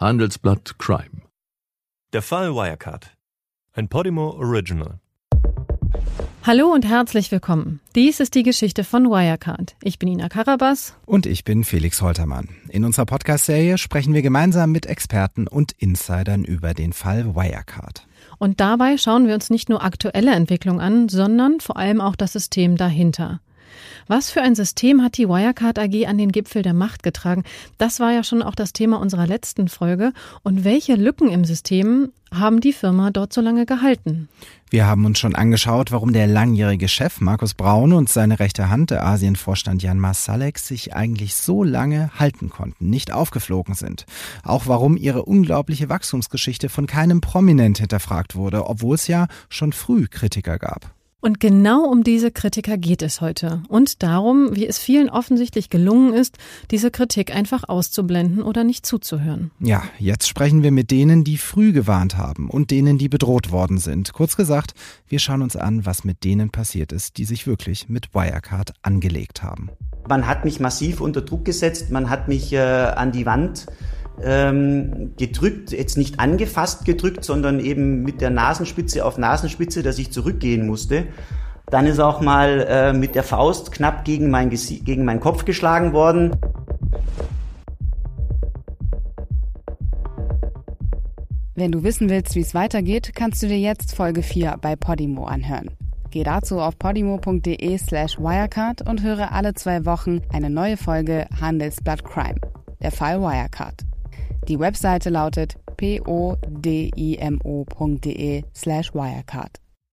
Handelsblatt Crime. Der Fall Wirecard. Ein Podimo Original. Hallo und herzlich willkommen. Dies ist die Geschichte von Wirecard. Ich bin Ina Karabas. Und ich bin Felix Holtermann. In unserer Podcast-Serie sprechen wir gemeinsam mit Experten und Insidern über den Fall Wirecard. Und dabei schauen wir uns nicht nur aktuelle Entwicklungen an, sondern vor allem auch das System dahinter. Was für ein System hat die Wirecard AG an den Gipfel der Macht getragen? Das war ja schon auch das Thema unserer letzten Folge. Und welche Lücken im System haben die Firma dort so lange gehalten? Wir haben uns schon angeschaut, warum der langjährige Chef Markus Braun und seine rechte Hand, der Asienvorstand Jan Masalek, sich eigentlich so lange halten konnten, nicht aufgeflogen sind. Auch warum ihre unglaubliche Wachstumsgeschichte von keinem Prominent hinterfragt wurde, obwohl es ja schon früh Kritiker gab. Und genau um diese Kritiker geht es heute und darum, wie es vielen offensichtlich gelungen ist, diese Kritik einfach auszublenden oder nicht zuzuhören. Ja, jetzt sprechen wir mit denen, die früh gewarnt haben und denen, die bedroht worden sind. Kurz gesagt, wir schauen uns an, was mit denen passiert ist, die sich wirklich mit Wirecard angelegt haben. Man hat mich massiv unter Druck gesetzt, man hat mich äh, an die Wand ähm, gedrückt, jetzt nicht angefasst gedrückt, sondern eben mit der Nasenspitze auf Nasenspitze, dass ich zurückgehen musste. Dann ist auch mal äh, mit der Faust knapp gegen, mein gegen meinen Kopf geschlagen worden. Wenn du wissen willst, wie es weitergeht, kannst du dir jetzt Folge 4 bei Podimo anhören. Geh dazu auf podimo.de slash wirecard und höre alle zwei Wochen eine neue Folge Handelsblatt Crime, der Fall Wirecard. Die Webseite lautet podimo.de slash wirecard.